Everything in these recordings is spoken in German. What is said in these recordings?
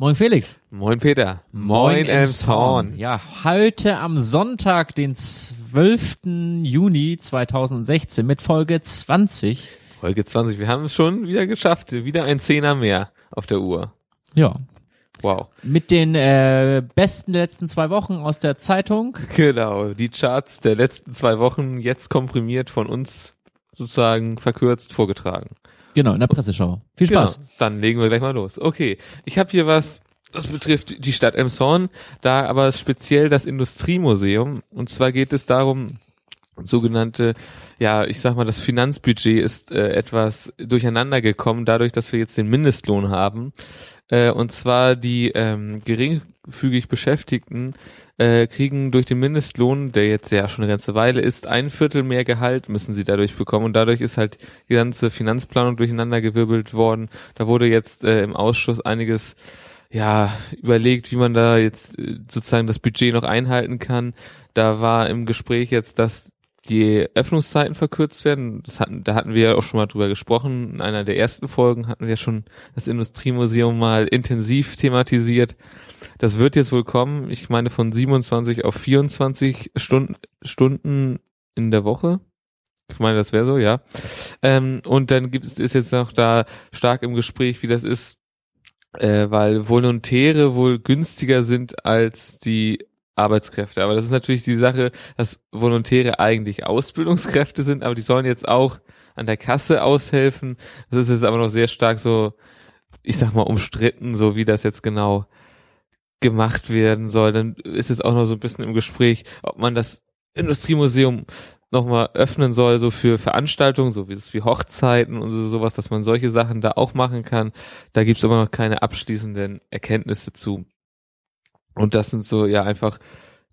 Moin Felix. Moin Peter. Moin Elmshorn. Ja, heute am Sonntag, den 12. Juni 2016 mit Folge 20. Folge 20. Wir haben es schon wieder geschafft. Wieder ein Zehner mehr auf der Uhr. Ja. Wow. Mit den äh, besten der letzten zwei Wochen aus der Zeitung. Genau. Die Charts der letzten zwei Wochen jetzt komprimiert von uns sozusagen verkürzt vorgetragen. Genau, in der Presseschau. Viel Spaß. Genau, dann legen wir gleich mal los. Okay, ich habe hier was, das betrifft die Stadt Emshorn, da aber speziell das Industriemuseum. Und zwar geht es darum, sogenannte, ja, ich sag mal, das Finanzbudget ist äh, etwas durcheinander gekommen, dadurch, dass wir jetzt den Mindestlohn haben. Äh, und zwar die ähm, geringfügig Beschäftigten äh, kriegen durch den Mindestlohn, der jetzt ja schon eine ganze Weile ist, ein Viertel mehr Gehalt müssen sie dadurch bekommen. Und dadurch ist halt die ganze Finanzplanung durcheinandergewirbelt worden. Da wurde jetzt äh, im Ausschuss einiges ja, überlegt, wie man da jetzt äh, sozusagen das Budget noch einhalten kann. Da war im Gespräch jetzt, dass die Öffnungszeiten verkürzt werden. Das hatten, da hatten wir ja auch schon mal drüber gesprochen. In einer der ersten Folgen hatten wir schon das Industriemuseum mal intensiv thematisiert. Das wird jetzt wohl kommen. Ich meine von 27 auf 24 Stunden, Stunden in der Woche. Ich meine, das wäre so, ja. Ähm, und dann gibt es ist jetzt noch da stark im Gespräch, wie das ist, äh, weil Volontäre wohl günstiger sind als die Arbeitskräfte. Aber das ist natürlich die Sache, dass Volontäre eigentlich Ausbildungskräfte sind, aber die sollen jetzt auch an der Kasse aushelfen. Das ist jetzt aber noch sehr stark so, ich sag mal, umstritten, so wie das jetzt genau gemacht werden soll. Dann ist jetzt auch noch so ein bisschen im Gespräch, ob man das Industriemuseum nochmal öffnen soll, so für Veranstaltungen, so wie es wie Hochzeiten und so, sowas, dass man solche Sachen da auch machen kann. Da gibt's aber noch keine abschließenden Erkenntnisse zu. Und das sind so, ja, einfach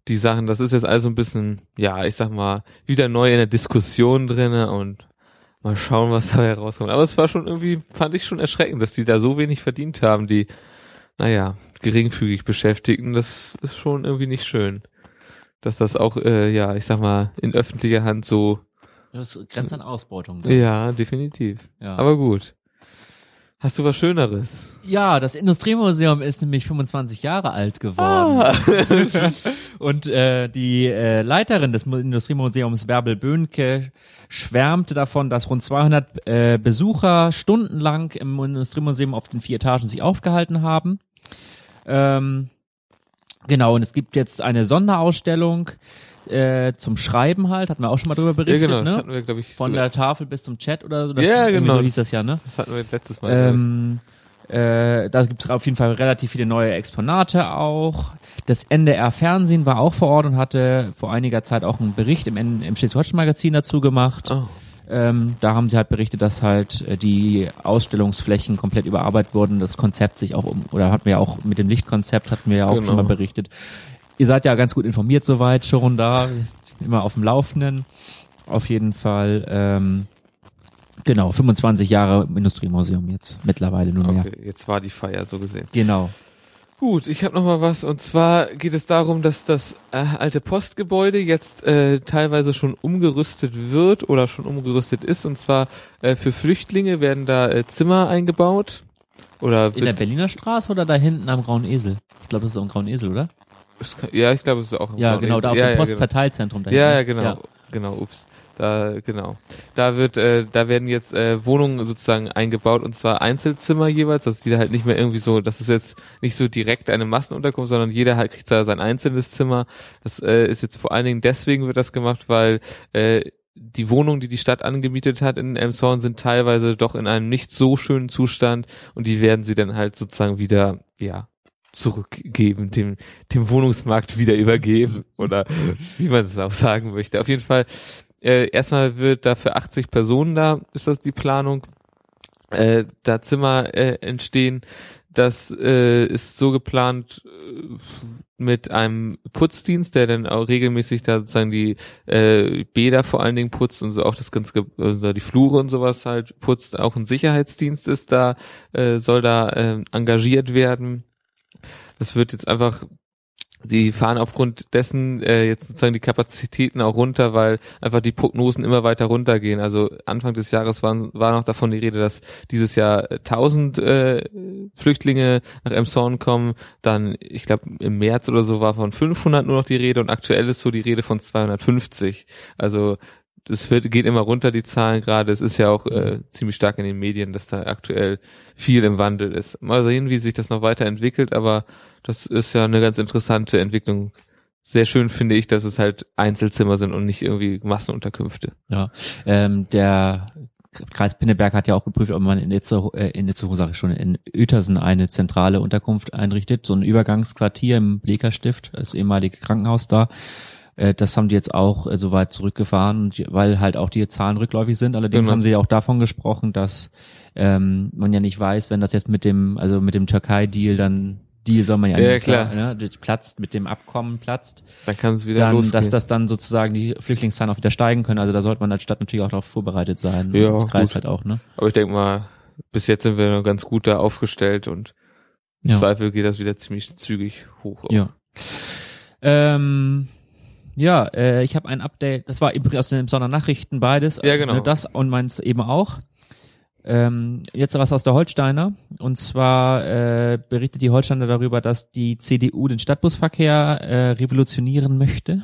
die Sachen, das ist jetzt also ein bisschen, ja, ich sag mal, wieder neu in der Diskussion drinne und mal schauen, was da herauskommt. Aber es war schon irgendwie, fand ich schon erschreckend, dass die da so wenig verdient haben, die, naja, geringfügig Beschäftigten. Das ist schon irgendwie nicht schön dass das auch, äh, ja, ich sag mal, in öffentlicher Hand so. Das grenzt an Ausbeutung. Dann. Ja, definitiv. Ja. Aber gut. Hast du was Schöneres? Ja, das Industriemuseum ist nämlich 25 Jahre alt geworden. Ah. Und äh, die äh, Leiterin des Industriemuseums, Bärbel Böhnke, schwärmte davon, dass rund 200 äh, Besucher stundenlang im Industriemuseum auf den vier Etagen sich aufgehalten haben. Ähm, Genau, und es gibt jetzt eine Sonderausstellung äh, zum Schreiben halt, hatten wir auch schon mal drüber berichtet, ja, genau, das ne? hatten wir, glaube ich, Von der Tafel bis zum Chat oder so. Ja, genau. So hieß das ja, ne? Das hatten wir letztes Mal. Ähm, äh, da gibt es auf jeden Fall relativ viele neue Exponate auch. Das NDR Fernsehen war auch vor Ort und hatte vor einiger Zeit auch einen Bericht im, im Schleswig-Holstein-Magazin dazu gemacht. Oh. Ähm, da haben sie halt berichtet, dass halt äh, die Ausstellungsflächen komplett überarbeitet wurden, das Konzept sich auch um, oder hatten wir ja auch mit dem Lichtkonzept hatten wir ja auch genau. schon mal berichtet. Ihr seid ja ganz gut informiert soweit schon da, immer auf dem Laufenden. Auf jeden Fall, ähm, genau, 25 Jahre im Industriemuseum jetzt mittlerweile nur mehr. Okay, jetzt war die Feier so gesehen. Genau. Gut, ich habe noch mal was und zwar geht es darum, dass das äh, alte Postgebäude jetzt äh, teilweise schon umgerüstet wird oder schon umgerüstet ist und zwar äh, für Flüchtlinge werden da äh, Zimmer eingebaut oder in der Berliner Straße oder da hinten am Grauen Esel. Ich glaube, das ist auch ein Grauen Esel, oder? Kann, ja, ich glaube, es ist auch im Ja, genau, da auf ja, dem ja, Postverteilzentrum genau. Ja, ja, genau, ja. genau, ups. Da, genau. Da wird, äh, da werden jetzt äh, Wohnungen sozusagen eingebaut und zwar Einzelzimmer jeweils, dass die da halt nicht mehr irgendwie so, das ist jetzt nicht so direkt eine Massenunterkunft, sondern jeder halt kriegt da sein einzelnes Zimmer. Das äh, ist jetzt vor allen Dingen deswegen wird das gemacht, weil äh, die Wohnungen, die die Stadt angemietet hat in Elmshorn, sind teilweise doch in einem nicht so schönen Zustand und die werden sie dann halt sozusagen wieder, ja, zurückgeben, dem, dem Wohnungsmarkt wieder übergeben oder wie man es auch sagen möchte. Auf jeden Fall äh, erstmal wird da für 80 Personen da, ist das die Planung, äh, da Zimmer äh, entstehen. Das äh, ist so geplant äh, mit einem Putzdienst, der dann auch regelmäßig da sozusagen die äh, Bäder vor allen Dingen putzt und so auch das ganze, also die Flure und sowas halt putzt. Auch ein Sicherheitsdienst ist da, äh, soll da äh, engagiert werden. Das wird jetzt einfach die fahren aufgrund dessen äh, jetzt sozusagen die Kapazitäten auch runter, weil einfach die Prognosen immer weiter runtergehen. Also Anfang des Jahres waren, war noch davon die Rede, dass dieses Jahr 1000 äh, Flüchtlinge nach Emshorn kommen. Dann, ich glaube, im März oder so war von 500 nur noch die Rede und aktuell ist so die Rede von 250. Also es wird, geht immer runter, die Zahlen gerade. Es ist ja auch äh, ziemlich stark in den Medien, dass da aktuell viel im Wandel ist. Mal sehen, wie sich das noch weiterentwickelt, aber das ist ja eine ganz interessante Entwicklung. Sehr schön finde ich, dass es halt Einzelzimmer sind und nicht irgendwie Massenunterkünfte. Ja, ähm, der Kreis Pinneberg hat ja auch geprüft, ob man in Itzehoe, äh, in Itzehoe sage ich schon, in Uetersen eine zentrale Unterkunft einrichtet, so ein Übergangsquartier im Blekerstift, das ehemalige Krankenhaus da. Äh, das haben die jetzt auch äh, soweit zurückgefahren, weil halt auch die Zahlen rückläufig sind. Allerdings genau. haben sie ja auch davon gesprochen, dass ähm, man ja nicht weiß, wenn das jetzt mit dem, also mit dem Türkei-Deal dann Deal soll man ja, ja klar. Sagen, ne, platzt mit dem Abkommen platzt, dann kann es wieder dann, losgehen. dass das dann sozusagen die Flüchtlingszahlen auch wieder steigen können. Also da sollte man als Stadt natürlich auch darauf vorbereitet sein. Ja, als Kreis gut. halt auch, ne? Aber ich denke mal, bis jetzt sind wir noch ganz gut da aufgestellt und im Ja. Zweifel geht das wieder ziemlich zügig hoch. Ja. Ähm, ja, äh, ich habe ein Update, das war aus den Sondernachrichten beides. Ja, genau. Äh, Das und meins eben auch. Ähm, jetzt was aus der Holsteiner. Und zwar äh, berichtet die Holsteiner darüber, dass die CDU den Stadtbusverkehr äh, revolutionieren möchte.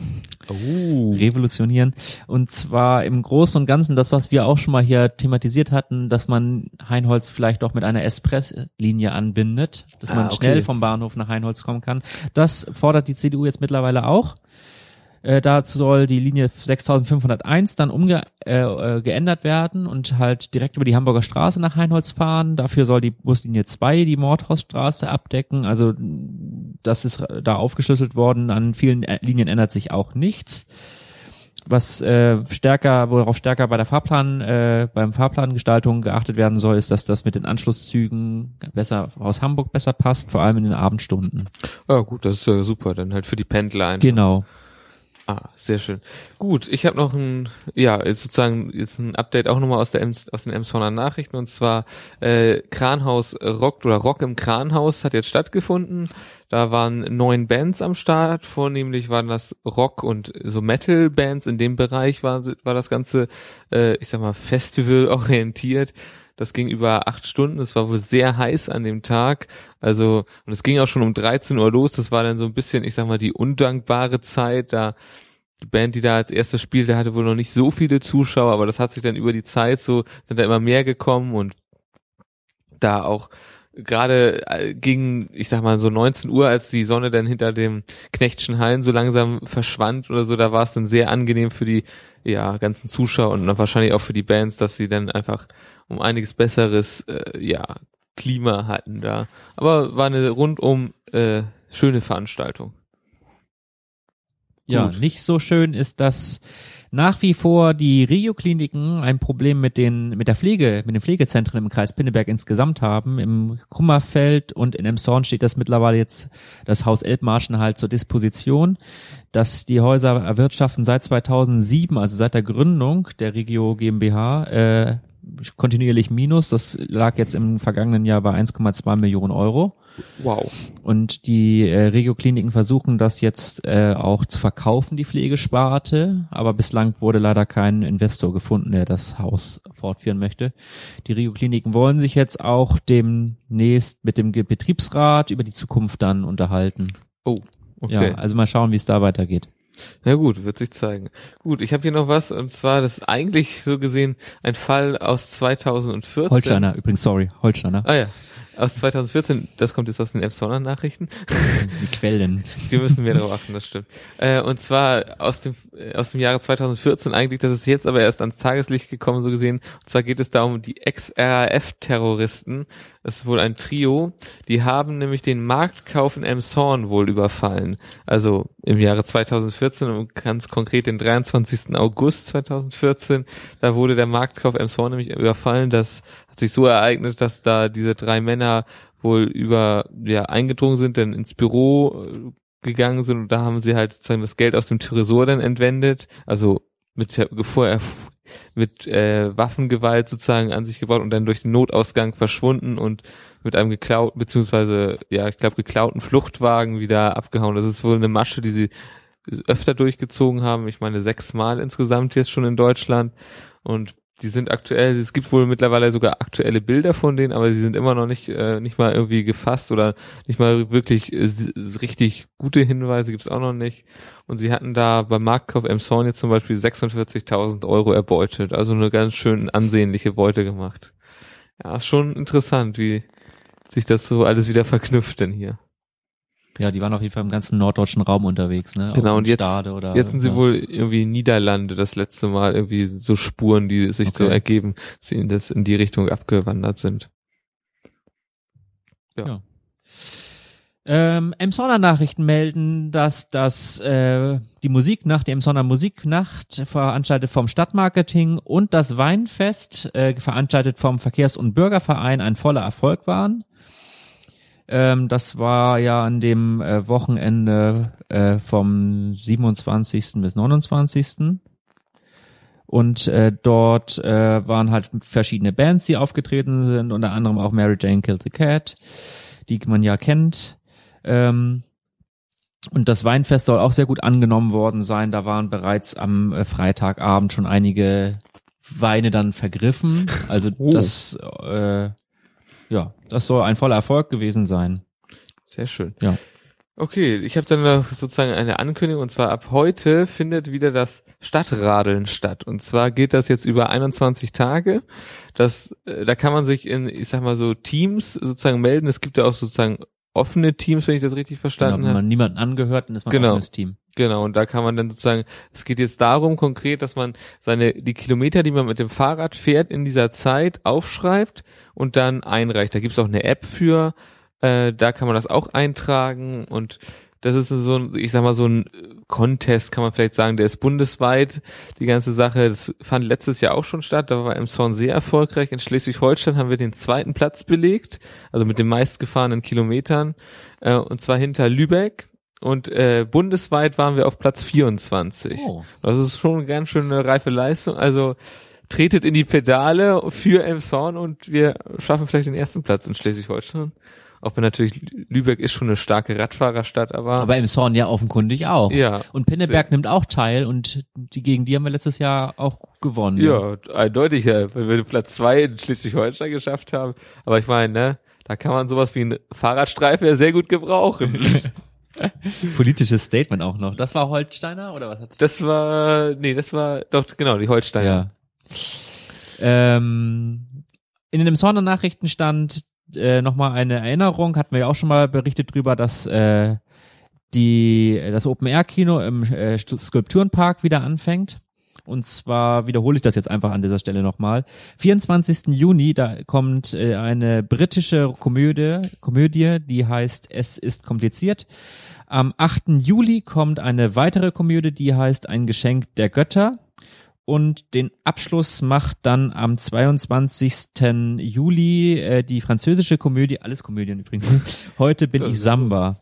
Oh. Revolutionieren. Und zwar im Großen und Ganzen das, was wir auch schon mal hier thematisiert hatten, dass man Heinholz vielleicht auch mit einer Expresslinie anbindet, dass Ah, man okay. schnell vom Bahnhof nach Heinholz kommen kann. Das fordert die CDU jetzt mittlerweile auch. Äh, dazu soll die Linie 6501 dann umge äh, äh, geändert werden und halt direkt über die Hamburger Straße nach Heinholz fahren. Dafür soll die Buslinie 2 die Mordhorststraße abdecken. Also das ist da aufgeschlüsselt worden. An vielen äh, Linien ändert sich auch nichts. Was äh, stärker, worauf stärker bei der Fahrplan, äh, beim Fahrplangestaltung geachtet werden soll, ist, dass das mit den Anschlusszügen besser aus Hamburg besser passt, vor allem in den Abendstunden. Ja, gut, das ist ja super, dann halt für die Pendler einfach. Genau. Ah, sehr schön. Gut, ich habe noch ein, ja, sozusagen jetzt ein Update auch nochmal aus der aus den Emshorner Nachrichten und zwar äh, Kranhaus Rock oder Rock im Kranhaus hat jetzt stattgefunden. Da waren neun Bands am Start, vornehmlich waren das Rock und so Metal Bands in dem Bereich war war das ganze, äh, ich sag mal Festival orientiert. Das ging über acht Stunden. Es war wohl sehr heiß an dem Tag. Also, und es ging auch schon um 13 Uhr los. Das war dann so ein bisschen, ich sag mal, die undankbare Zeit. Da, die Band, die da als erstes spielte, hatte wohl noch nicht so viele Zuschauer, aber das hat sich dann über die Zeit so, sind da immer mehr gekommen und da auch gerade äh, gegen, ich sag mal, so 19 Uhr, als die Sonne dann hinter dem Knechtschen Hallen so langsam verschwand oder so, da war es dann sehr angenehm für die ja, ganzen Zuschauer und dann wahrscheinlich auch für die Bands, dass sie dann einfach um einiges besseres äh, ja, Klima hatten da. Aber war eine rundum äh, schöne Veranstaltung. Ja, Gut. nicht so schön ist, dass nach wie vor die Regio-Kliniken ein Problem mit den, mit der Pflege, mit den Pflegezentren im Kreis Pinneberg insgesamt haben. Im Kummerfeld und in Emshorn steht das mittlerweile jetzt das Haus Elbmarschen halt zur Disposition, dass die Häuser erwirtschaften seit 2007, also seit der Gründung der Regio GmbH, äh, kontinuierlich Minus. Das lag jetzt im vergangenen Jahr bei 1,2 Millionen Euro. Wow. Und die äh, Regio-Kliniken versuchen das jetzt äh, auch zu verkaufen, die Pflegesparte. Aber bislang wurde leider kein Investor gefunden, der das Haus fortführen möchte. Die Regio-Kliniken wollen sich jetzt auch demnächst mit dem Betriebsrat über die Zukunft dann unterhalten. Oh, okay. Ja, also mal schauen, wie es da weitergeht. Na gut, wird sich zeigen. Gut, ich habe hier noch was und zwar das ist eigentlich so gesehen ein Fall aus 2014. Holsteiner, übrigens, sorry, Holsteiner. Ah ja, aus 2014, das kommt jetzt aus den Emsonner Nachrichten. Die Quellen. Wir müssen mehr darauf achten, das stimmt. Äh, und zwar aus dem aus dem Jahre 2014 eigentlich, das ist jetzt aber erst ans Tageslicht gekommen, so gesehen. Und zwar geht es da um die Ex-RAF-Terroristen. Das ist wohl ein Trio. Die haben nämlich den Marktkauf in Emshorn wohl überfallen. Also im Jahre 2014 und ganz konkret den 23. August 2014. Da wurde der Marktkauf Emshorn nämlich überfallen. Das hat sich so ereignet, dass da diese drei Männer wohl über ja eingedrungen sind, dann ins Büro äh, gegangen sind und da haben sie halt sozusagen das Geld aus dem Tresor dann entwendet, also mit der- er mit äh, Waffengewalt sozusagen an sich gebaut und dann durch den Notausgang verschwunden und mit einem geklauten, beziehungsweise, ja, ich glaube, geklauten Fluchtwagen wieder abgehauen. Das ist wohl eine Masche, die sie öfter durchgezogen haben. Ich meine, sechsmal insgesamt jetzt schon in Deutschland. Und die sind aktuell, es gibt wohl mittlerweile sogar aktuelle Bilder von denen, aber sie sind immer noch nicht, äh, nicht mal irgendwie gefasst oder nicht mal wirklich äh, richtig gute Hinweise gibt's auch noch nicht. Und sie hatten da beim Marktkauf Emson jetzt zum Beispiel 46.000 Euro erbeutet, also eine ganz schön ansehnliche Beute gemacht. Ja, ist schon interessant, wie sich das so alles wieder verknüpft denn hier. Ja, die waren auf jeden Fall im ganzen norddeutschen Raum unterwegs, ne? Genau, und jetzt, oder, jetzt sind sie ja. wohl irgendwie Niederlande das letzte Mal irgendwie so Spuren, die sich okay. so ergeben, dass sie in, das, in die Richtung abgewandert sind. Ja. ja. Ähm, Emsonner Nachrichten melden, dass das äh, die Musiknacht, die Emsonner Musiknacht veranstaltet vom Stadtmarketing und das Weinfest äh, veranstaltet vom Verkehrs- und Bürgerverein ein voller Erfolg waren. Ähm, das war ja an dem äh, Wochenende äh, vom 27. bis 29. Und äh, dort äh, waren halt verschiedene Bands, die aufgetreten sind, unter anderem auch Mary Jane Killed the Cat, die man ja kennt. Ähm, und das Weinfest soll auch sehr gut angenommen worden sein. Da waren bereits am äh, Freitagabend schon einige Weine dann vergriffen. Also oh. das äh, ja, das soll ein voller Erfolg gewesen sein. Sehr schön. Ja. Okay, ich habe dann noch sozusagen eine Ankündigung und zwar ab heute findet wieder das Stadtradeln statt und zwar geht das jetzt über 21 Tage. Das, äh, da kann man sich in, ich sag mal so Teams sozusagen melden. Es gibt ja auch sozusagen offene Teams, wenn ich das richtig verstanden genau, habe. Wenn man niemanden angehört, dann ist man genau. ein offenes Team. Genau, und da kann man dann sozusagen, es geht jetzt darum konkret, dass man seine, die Kilometer, die man mit dem Fahrrad fährt, in dieser Zeit aufschreibt und dann einreicht. Da gibt's auch eine App für, äh, da kann man das auch eintragen und das ist so ein, ich sag mal, so ein Contest, kann man vielleicht sagen, der ist bundesweit, die ganze Sache. Das fand letztes Jahr auch schon statt, da war im Zorn sehr erfolgreich. In Schleswig-Holstein haben wir den zweiten Platz belegt, also mit den meistgefahrenen Kilometern, äh, und zwar hinter Lübeck. Und äh, bundesweit waren wir auf Platz 24. Oh. Das ist schon eine ganz schön eine reife Leistung. Also tretet in die Pedale für Emshorn und wir schaffen vielleicht den ersten Platz in Schleswig-Holstein. Auch wenn natürlich Lübeck ist schon eine starke Radfahrerstadt, aber. Aber im Zorn ja offenkundig auch. Ja. Und Pinneberg sehr. nimmt auch teil und die gegen die haben wir letztes Jahr auch gewonnen. Ja, eindeutig, ja, weil wir Platz zwei in Schleswig-Holstein geschafft haben. Aber ich meine, ne, da kann man sowas wie ein Fahrradstreifen ja sehr gut gebrauchen. Politisches Statement auch noch. Das war Holsteiner oder was? Hat das war, nee, das war doch genau die Holsteiner. Ja. Ähm, in dem Zorner Nachrichten stand äh, nochmal eine Erinnerung, hatten wir ja auch schon mal berichtet drüber, dass äh, die das Open Air Kino im äh, Skulpturenpark wieder anfängt. Und zwar wiederhole ich das jetzt einfach an dieser Stelle nochmal. 24. Juni, da kommt äh, eine britische Komödie, Komödie, die heißt Es ist kompliziert. Am 8. Juli kommt eine weitere Komödie, die heißt Ein Geschenk der Götter. Und den Abschluss macht dann am 22. Juli äh, die französische Komödie, alles Komödien übrigens. Heute bin ich Samba.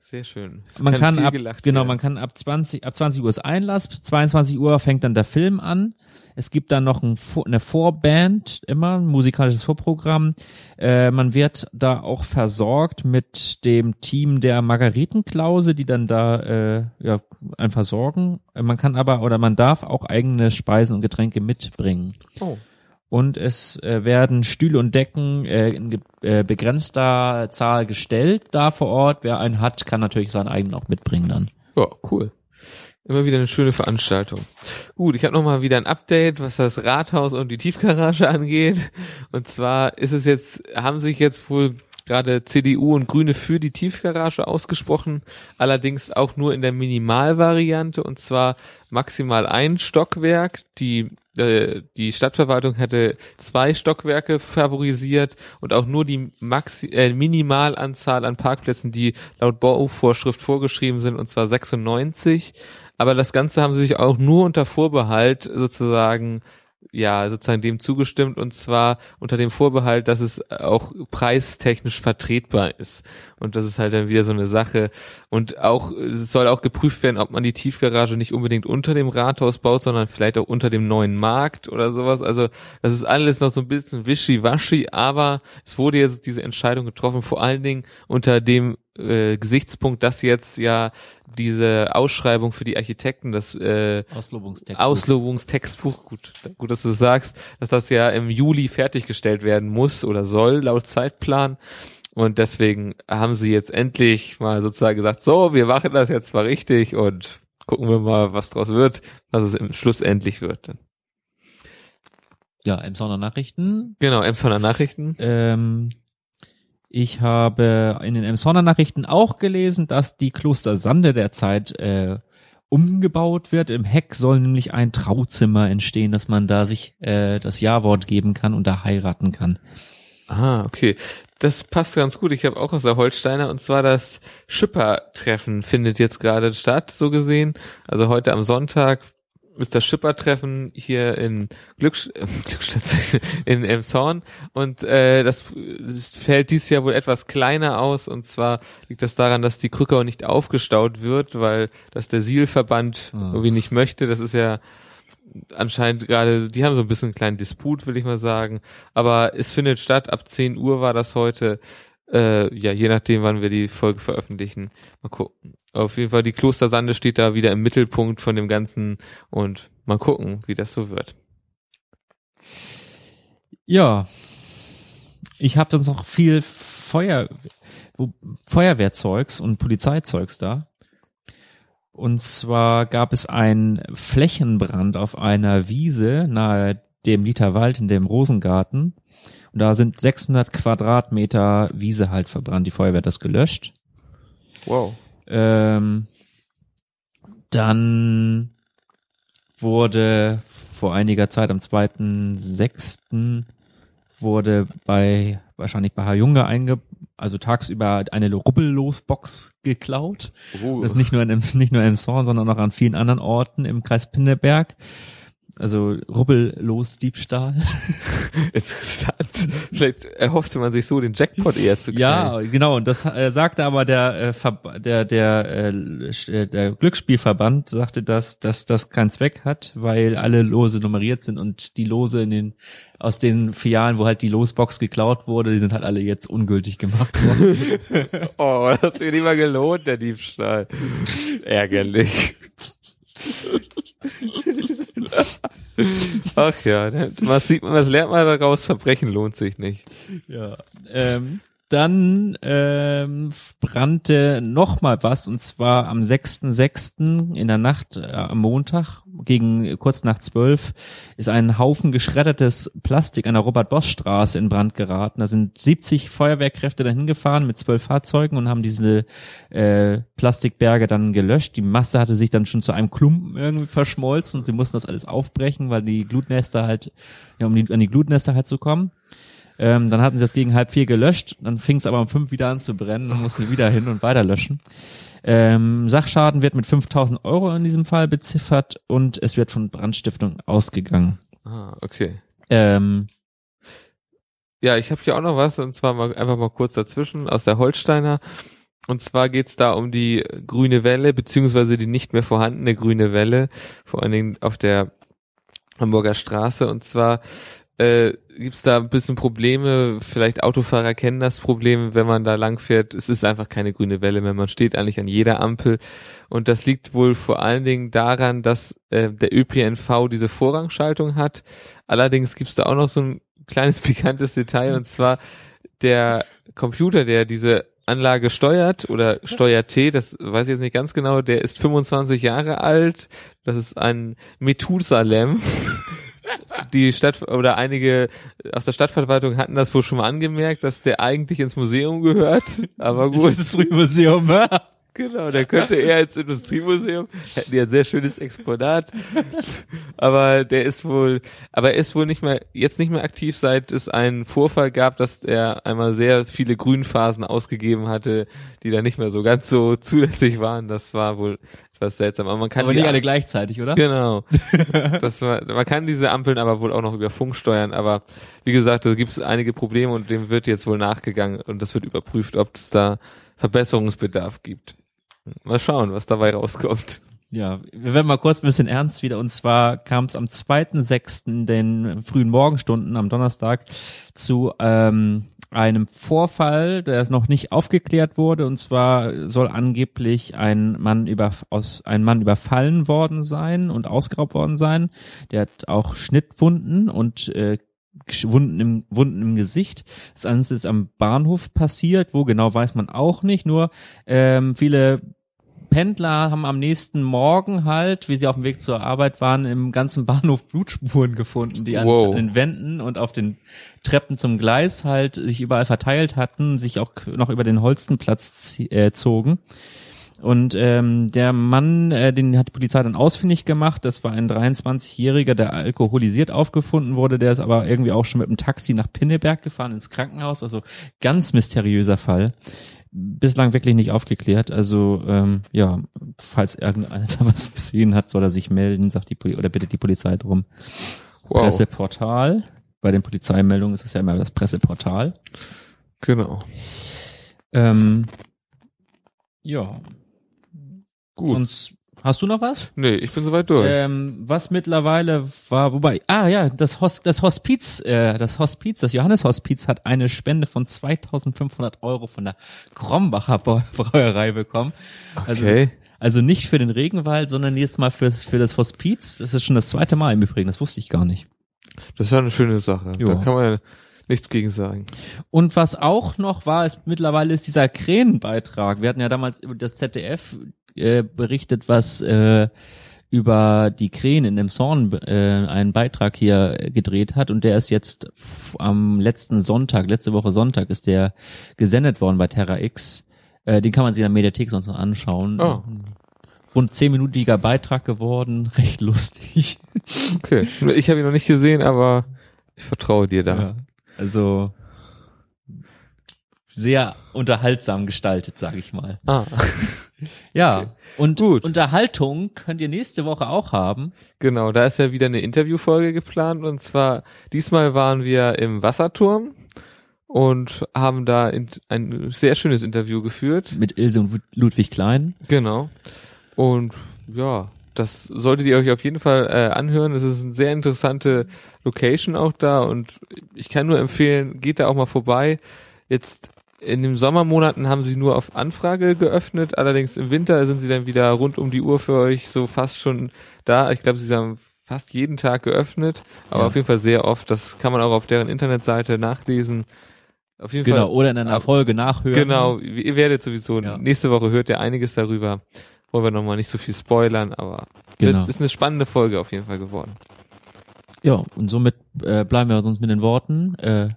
Sehr schön. Es man kann, kann ab, genau, werden. man kann ab 20, ab 20 Uhr ist Einlass, 22 Uhr fängt dann der Film an. Es gibt dann noch ein, eine Vorband, immer ein musikalisches Vorprogramm. Äh, man wird da auch versorgt mit dem Team der Margaritenklause, die dann da äh, ja, einen versorgen. Man kann aber oder man darf auch eigene Speisen und Getränke mitbringen. Oh und es äh, werden Stühle und Decken äh, in äh, begrenzter Zahl gestellt da vor Ort. Wer einen hat, kann natürlich seinen eigenen auch mitbringen dann. Ja, cool. Immer wieder eine schöne Veranstaltung. Gut, ich habe nochmal wieder ein Update, was das Rathaus und die Tiefgarage angeht. Und zwar ist es jetzt, haben sich jetzt wohl gerade CDU und Grüne für die Tiefgarage ausgesprochen, allerdings auch nur in der Minimalvariante und zwar maximal ein Stockwerk. Die äh, die Stadtverwaltung hätte zwei Stockwerke favorisiert und auch nur die Maxi äh, Minimalanzahl an Parkplätzen, die laut Bauvorschrift vorgeschrieben sind, und zwar 96. Aber das Ganze haben sie sich auch nur unter Vorbehalt sozusagen ja sozusagen dem zugestimmt und zwar unter dem Vorbehalt, dass es auch preistechnisch vertretbar ist. Und das ist halt dann wieder so eine Sache. Und auch es soll auch geprüft werden, ob man die Tiefgarage nicht unbedingt unter dem Rathaus baut, sondern vielleicht auch unter dem neuen Markt oder sowas. Also das ist alles noch so ein bisschen wischiwaschi, aber es wurde jetzt diese Entscheidung getroffen, vor allen Dingen unter dem äh, Gesichtspunkt, dass jetzt ja diese Ausschreibung für die Architekten, das äh, Auslobungstextbuch. Auslobungstextbuch, gut, gut, dass du das sagst, dass das ja im Juli fertiggestellt werden muss oder soll laut Zeitplan. Und deswegen haben sie jetzt endlich mal sozusagen gesagt, so, wir machen das jetzt mal richtig und gucken wir mal, was draus wird, was es im Schluss endlich wird. Ja, Emsonner Nachrichten. Genau, Emsonner Nachrichten. Ähm, ich habe in den Emsonner Nachrichten auch gelesen, dass die Kloster Sande derzeit äh, umgebaut wird. Im Heck soll nämlich ein Trauzimmer entstehen, dass man da sich äh, das Ja-Wort geben kann und da heiraten kann. Ah, okay. Das passt ganz gut. Ich habe auch aus der Holsteiner und zwar das Schipper-Treffen findet jetzt gerade statt, so gesehen. Also heute am Sonntag ist das Schipper-Treffen hier in Glücks in Elmshorn und äh, das, das fällt dieses Jahr wohl etwas kleiner aus und zwar liegt das daran, dass die Krückau nicht aufgestaut wird, weil das der Sielverband Ah. irgendwie nicht möchte. Das ist ja anscheinend gerade, die haben so ein bisschen einen kleinen Disput, will ich mal sagen. Aber es findet statt, ab 10 Uhr war das heute. Äh, ja, je nachdem, wann wir die Folge veröffentlichen. Mal gucken. Auf jeden Fall, die Klostersande steht da wieder im Mittelpunkt von dem Ganzen und mal gucken, wie das so wird. Ja, ich habe dann noch viel Feuer, Feuerwehrzeugs und Polizeizeugs da. Und zwar gab es einen Flächenbrand auf einer Wiese nahe dem Literwald in dem Rosengarten. Und da sind 600 Quadratmeter Wiese halt verbrannt. Die Feuerwehr hat das gelöscht. Wow. Ähm, dann wurde vor einiger Zeit, am 2.6., wurde bei, wahrscheinlich bei Herr Junge einge, also tagsüber eine Rubbellosbox geklaut. Uh, Das ist nicht nur in, nicht nur in Zorn, sondern auch an vielen anderen Orten im Kreis Pinneberg. Also rubbellos Diebstahl. interessant. Vielleicht erhoffte man sich so den Jackpot eher zu kriegen. Ja, genau. Und das äh, sagte aber der äh, der der äh, äh, der Glücksspielverband sagte, dass dass das keinen Zweck hat, weil alle Lose nummeriert sind und die Lose in den aus den Filialen, wo halt die Losbox geklaut wurde, die sind halt alle jetzt ungültig gemacht worden. Oh, das hat mir nicht mal gelohnt, der Diebstahl. Ärgerlich. Ach ja, was sieht man, was lernt man daraus? Verbrechen lohnt sich nicht. Ja. Ähm, dann ähm, brannte noch mal was und zwar am 6.6. in der Nacht äh, am Montag gegen kurz nach zwölf ist ein Haufen geschreddertes Plastik an der Robert-Bosch-Straße in Brand geraten. Da sind 70 Feuerwehrkräfte dahin gefahren mit zwölf Fahrzeugen und haben diese äh, Plastikberge dann gelöscht. Die Masse hatte sich dann schon zu einem Klumpen irgendwie verschmolzen und sie mussten das alles aufbrechen, weil die Glutnester halt, ja, um die, an die Glutnester halt zu kommen. Ähm, dann hatten sie das gegen halb vier gelöscht, dann fing es aber um fünf wieder an zu brennen und mussten sie wieder hin und weiter löschen. Ähm, Sachschaden wird mit 5000 Euro in diesem Fall beziffert und es wird von Brandstiftung ausgegangen. Ah, okay. Ähm, Ja, ich habe hier auch noch was, und zwar mal einfach mal kurz dazwischen aus der Holsteiner. Und zwar geht's da um die grüne Welle, beziehungsweise die nicht mehr vorhandene grüne Welle, vor allen Dingen auf der Hamburger Straße. Und zwar äh, gibt's da ein bisschen Probleme, vielleicht Autofahrer kennen das Problem, wenn man da lang fährt, es ist einfach keine grüne Welle mehr, man steht eigentlich an jeder Ampel und das liegt wohl vor allen Dingen daran, dass äh, der ÖPNV diese Vorrangschaltung hat. Allerdings gibt's da auch noch so ein kleines pikantes Detail und zwar der Computer, der diese Anlage steuert oder steuert T, das weiß ich jetzt nicht ganz genau, der ist 25 Jahre alt. Das ist ein Methusalem. Die Stadt oder einige aus der Stadtverwaltung hatten das wohl schon mal angemerkt, dass der eigentlich ins Museum gehört. Aber gut. das Museum, Genau, der könnte eher ins Industriemuseum, hätten die ein sehr schönes Exponat, aber der ist wohl, aber er ist wohl nicht mehr, jetzt nicht mehr aktiv, seit es einen Vorfall gab, dass er einmal sehr viele Grünphasen ausgegeben hatte, die dann nicht mehr so ganz so zulässig waren. Das war wohl etwas seltsam. Aber man kann Aber nicht alle gleichzeitig, oder? Genau. das war, man kann diese Ampeln aber wohl auch noch über Funk steuern, aber wie gesagt, da gibt es einige Probleme und dem wird jetzt wohl nachgegangen und das wird überprüft, ob es da Verbesserungsbedarf gibt. Mal schauen, was dabei rauskommt. Ja, wir werden mal kurz ein bisschen ernst wieder. Und zwar kam es am 2.6. den frühen Morgenstunden am Donnerstag zu ähm, einem Vorfall, der noch nicht aufgeklärt wurde. Und zwar soll angeblich ein Mann über aus ein Mann überfallen worden sein und ausgeraubt worden sein. Der hat auch Schnittwunden und äh, Wunden im, Wunden im Gesicht. Das Ganze ist am Bahnhof passiert. Wo genau weiß man auch nicht. Nur ähm, viele Pendler haben am nächsten Morgen halt, wie sie auf dem Weg zur Arbeit waren, im ganzen Bahnhof Blutspuren gefunden, die an, Wow. den Wänden und auf den Treppen zum Gleis halt sich überall verteilt hatten, sich auch noch über den Holstenplatz äh, zogen. Und ähm, der Mann, äh, den hat die Polizei dann ausfindig gemacht. Das war ein 23-Jähriger, der alkoholisiert aufgefunden wurde. Der ist aber irgendwie auch schon mit dem Taxi nach Pinneberg gefahren ins Krankenhaus. Also ganz mysteriöser Fall. Bislang wirklich nicht aufgeklärt. Also ähm, ja, falls irgendeiner da was gesehen hat, soll er sich melden, sagt die Poli oder bittet die Polizei drum. Wow. Presseportal. Bei den Polizeimeldungen ist es ja immer das Presseportal. Genau. Ähm, ja. Gut. Und hast du noch was? nee, ich bin soweit durch. Ähm, was mittlerweile war, wobei, ah ja, das, Hos, das Hospiz, äh, das Hospiz, das Johannes Hospiz hat eine Spende von 2500 Euro von der Krombacher Brau- Brauerei bekommen. Also, okay. also nicht für den Regenwald, sondern jetzt mal fürs, für das Hospiz. Das ist schon das zweite Mal im Übrigen, das wusste ich gar nicht. Das ist ja eine schöne Sache. Ja. Da kann man ja nichts gegen sagen. Und was auch noch war, ist mittlerweile ist dieser Krähenbeitrag. Wir hatten ja damals das ZDF äh, berichtet, was äh, über die Krähen in dem Zorn äh, einen Beitrag hier gedreht hat und der ist jetzt am letzten Sonntag, letzte Woche Sonntag ist der gesendet worden bei Terra X. Äh, den kann man sich in der Mediathek sonst noch anschauen. Oh. Rund zehnminütiger Beitrag geworden, recht lustig. Okay. Ich habe ihn noch nicht gesehen, aber ich vertraue dir da. Ja. Also sehr unterhaltsam gestaltet, sage ich mal. Ah, Ja, Okay. und Gut. Unterhaltung könnt ihr nächste Woche auch haben. genau. Da ist ja wieder eine Interviewfolge geplant und zwar diesmal waren wir im Wasserturm und haben da in, ein sehr schönes Interview geführt. Mit Ilse und Ludwig Klein. Genau. Und ja, das solltet ihr euch auf jeden Fall äh, anhören. Es ist eine sehr interessante Location auch da und ich kann nur empfehlen, geht da auch mal vorbei. Jetzt in den Sommermonaten haben sie nur auf Anfrage geöffnet, allerdings im Winter sind sie dann wieder rund um die Uhr für euch so fast schon da. Ich glaube, sie haben fast jeden Tag geöffnet, aber Ja. auf jeden Fall sehr oft. Das kann man auch auf deren Internetseite nachlesen. Auf jeden Genau, Fall oder in einer Folge nachhören. Genau, ihr werdet sowieso, Ja. nächste Woche hört ihr einiges darüber. Wollen wir nochmal nicht so viel spoilern, aber Genau. ist eine spannende Folge auf jeden Fall geworden. Ja, und somit äh, bleiben wir sonst mit den Worten. Äh,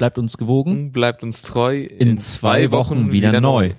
bleibt uns gewogen. Bleibt uns treu. In zwei Wochen wieder neu.